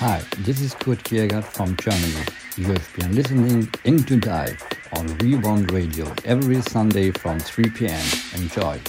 Hi, this is Kurt Kiergaard from Germany. You have been listening Into Dive on V1 Radio every Sunday from 3 p.m. Enjoy.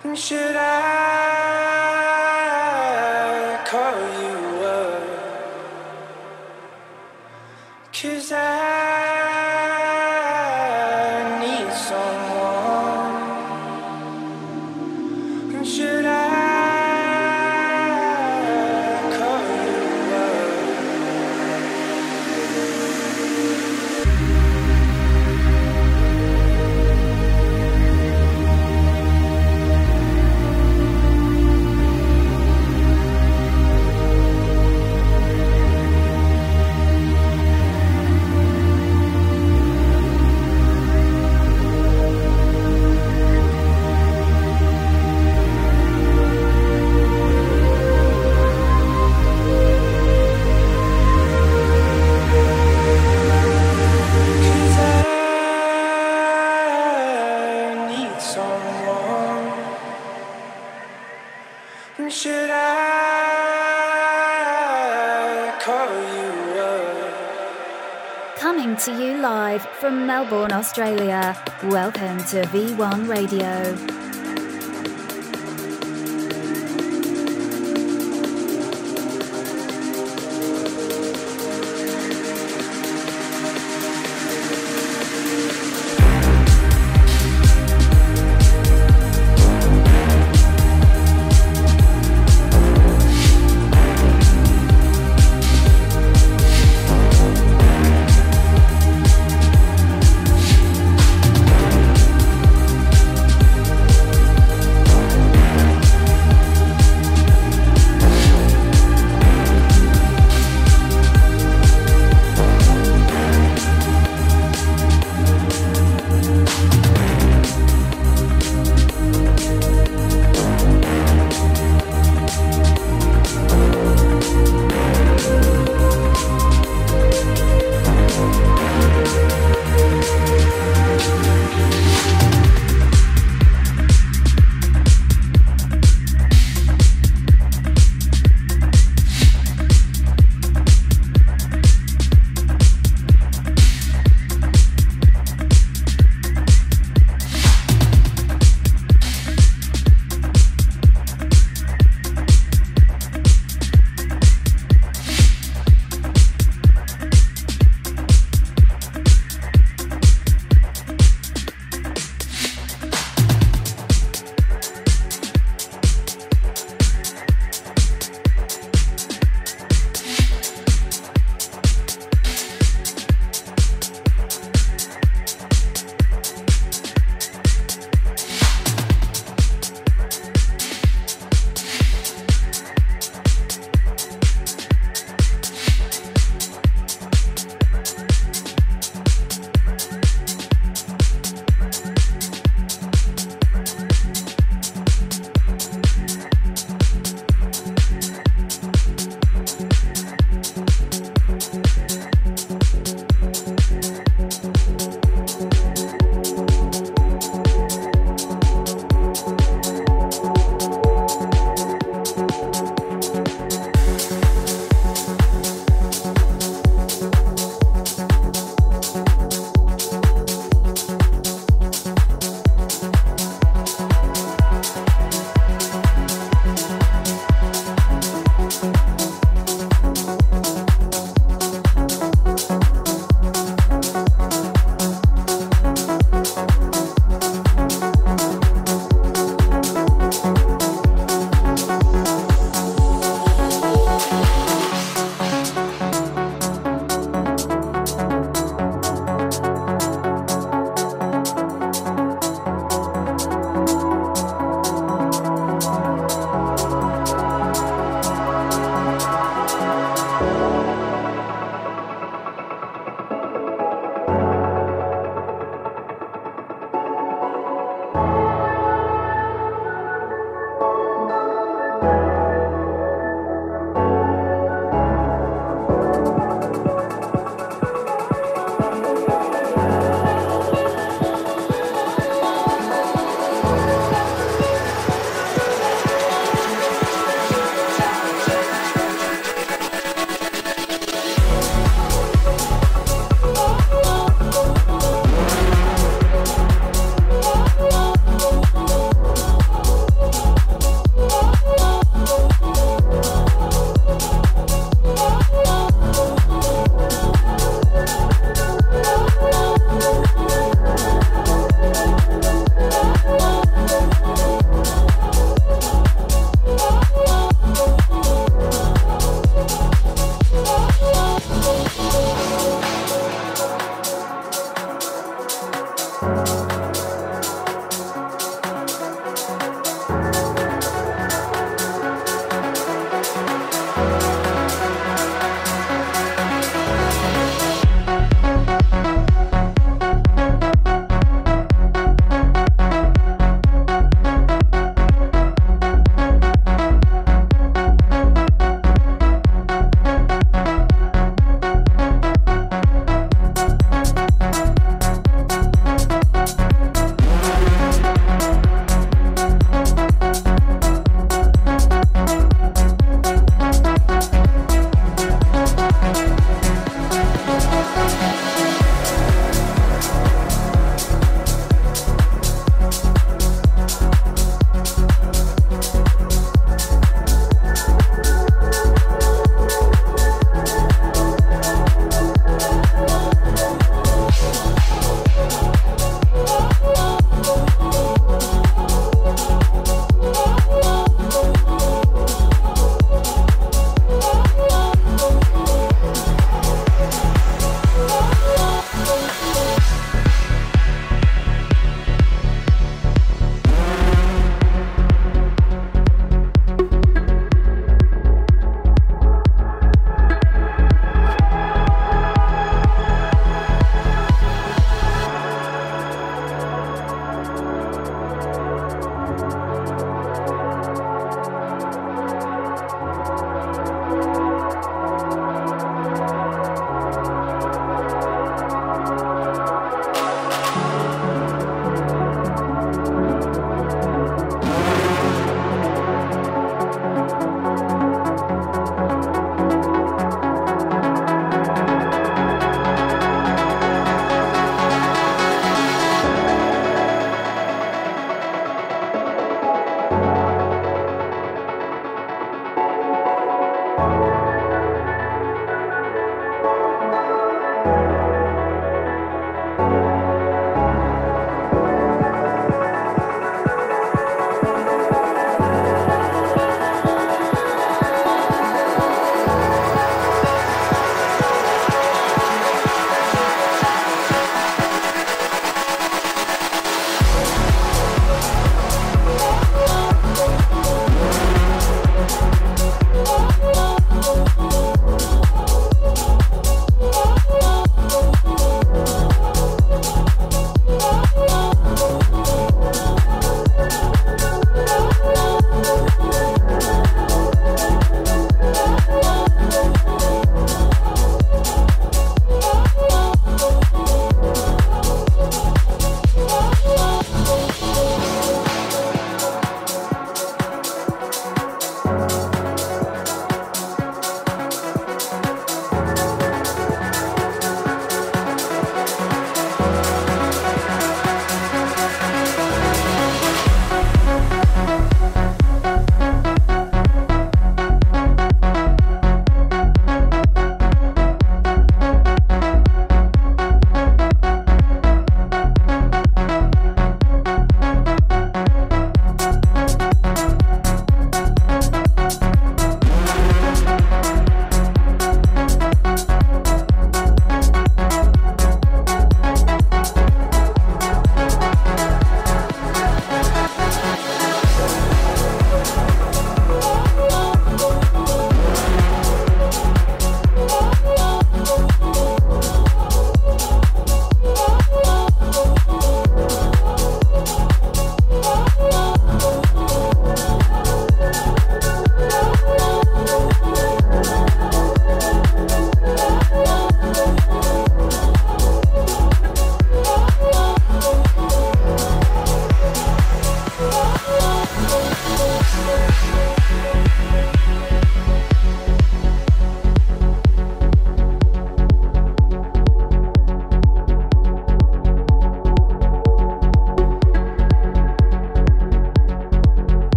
From Melbourne, Australia. Welcome to V1 Radio.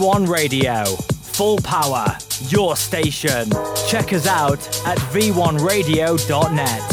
V1 Radio. Full power, your station. Check us out at v1radio.net.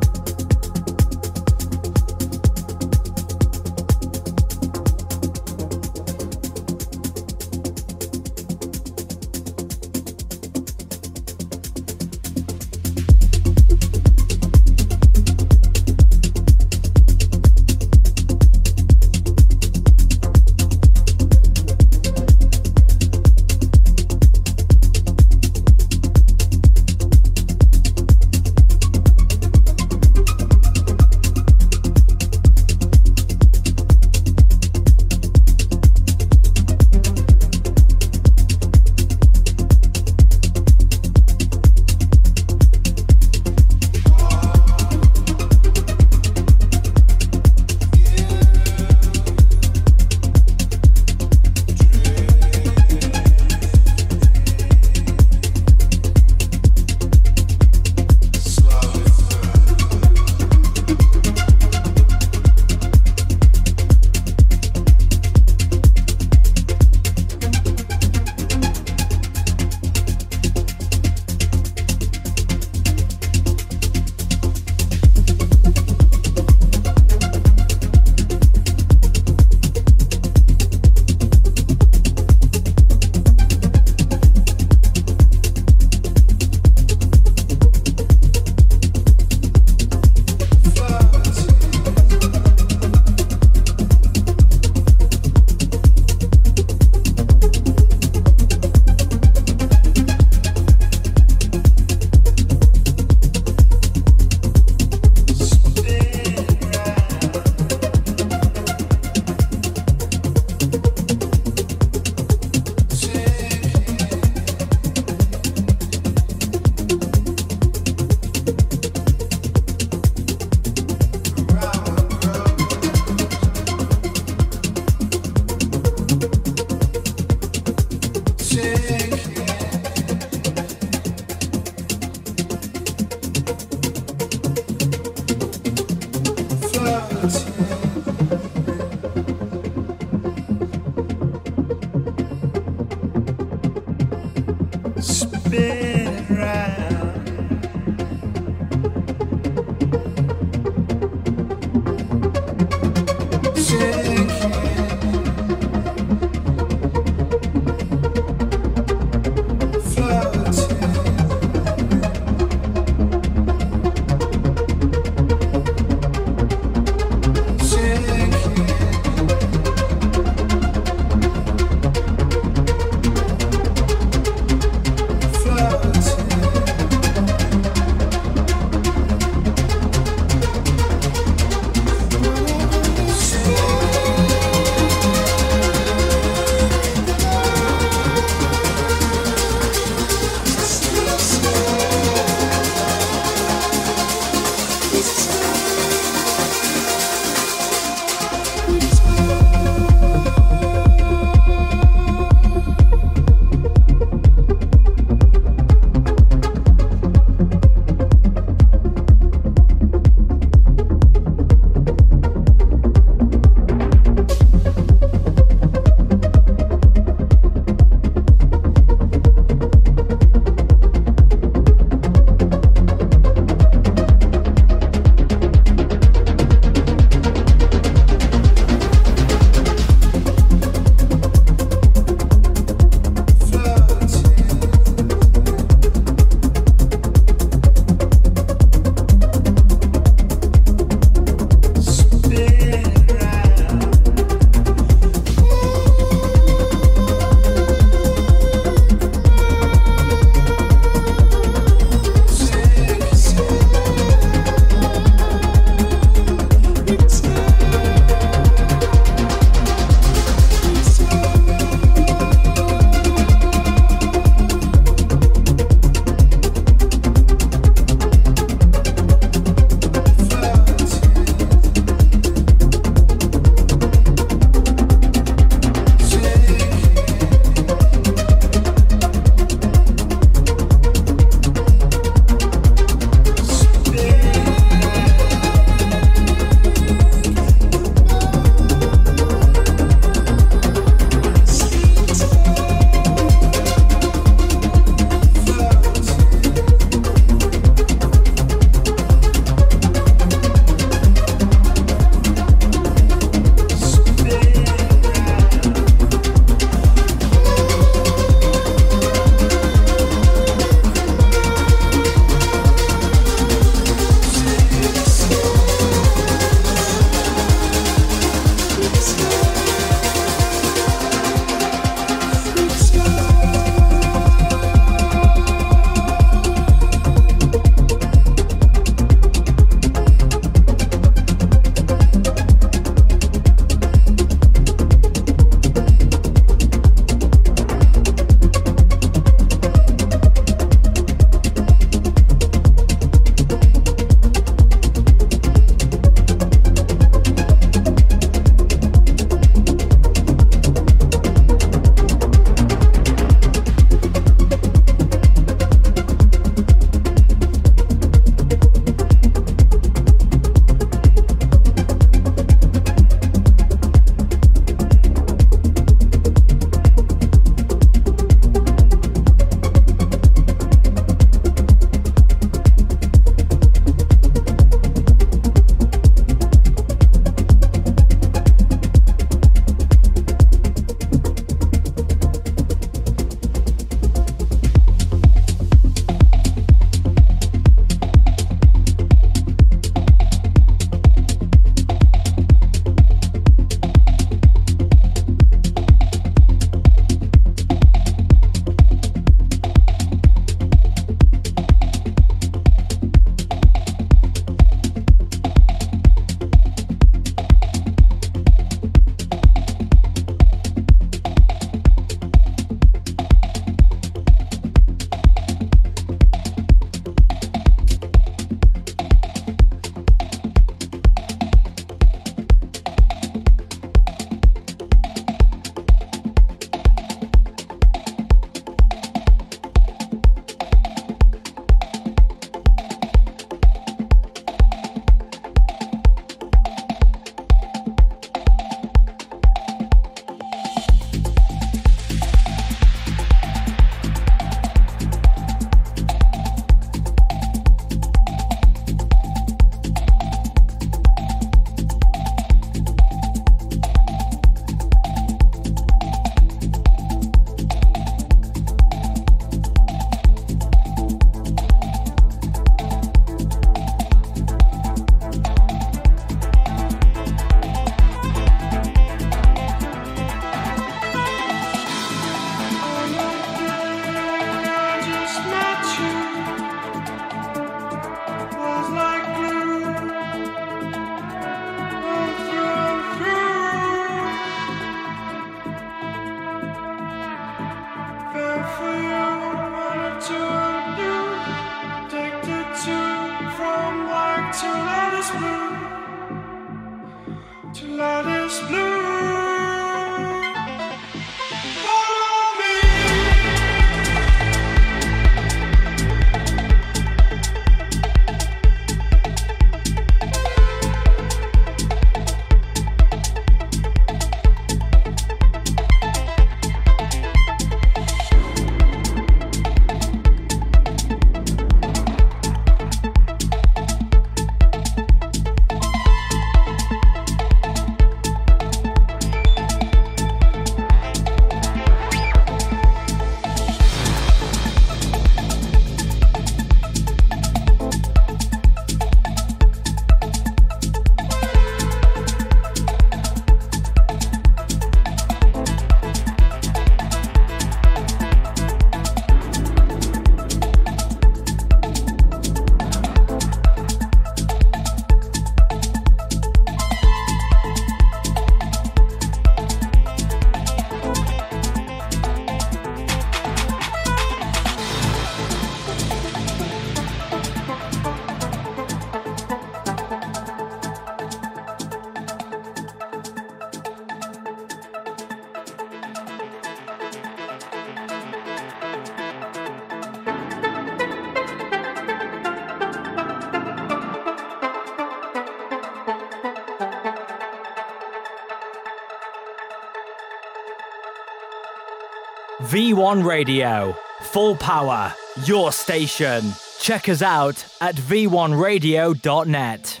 V1 Radio. Full power. Your station. Check us out at v1radio.net.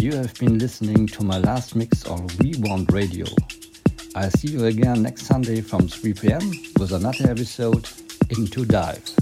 you have been listening to my last mix on V1 Radio. I'll see you again next Sunday from 3 pm with another episode Into Dive.